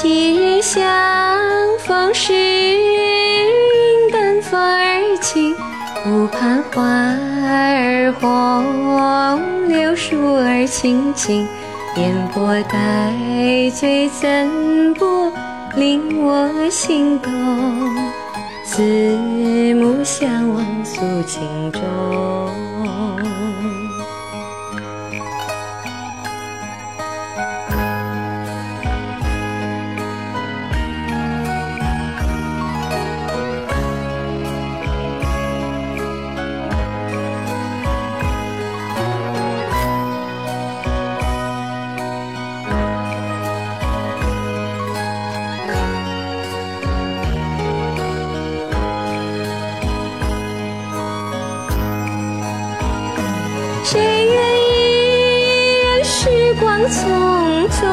昔日相逢时，云淡风儿轻，湖畔花儿红，柳树儿青青。烟波带醉，怎不令我心动？四目相望诉情衷。光匆匆？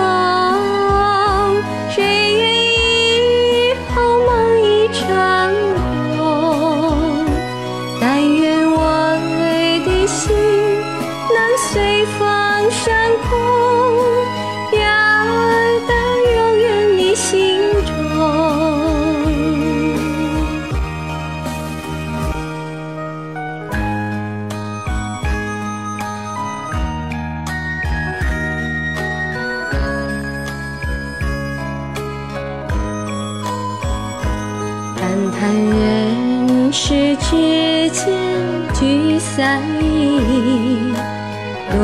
谁愿意好梦一场空？但愿我的心能随风升空，感叹人世之间聚散意，落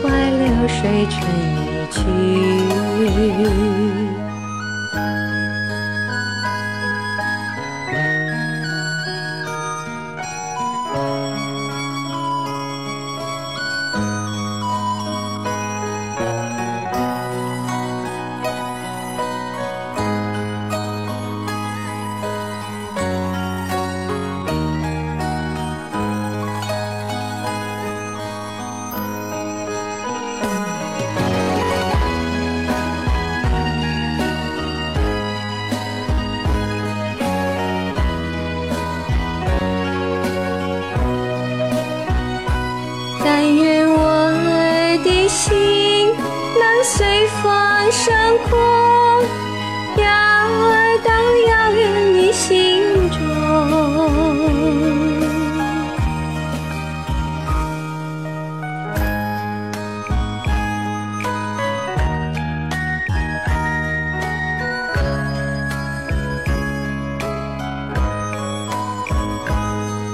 花流水春已去。心能随风升空，飘到遥远你心中。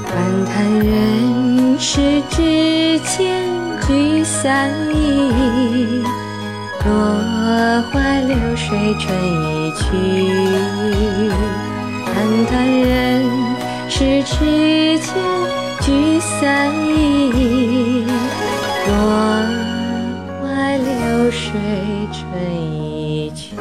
谈谈人世之间聚散意，落花流水春已去。谈谈人世之间聚散意，落花流水春已去。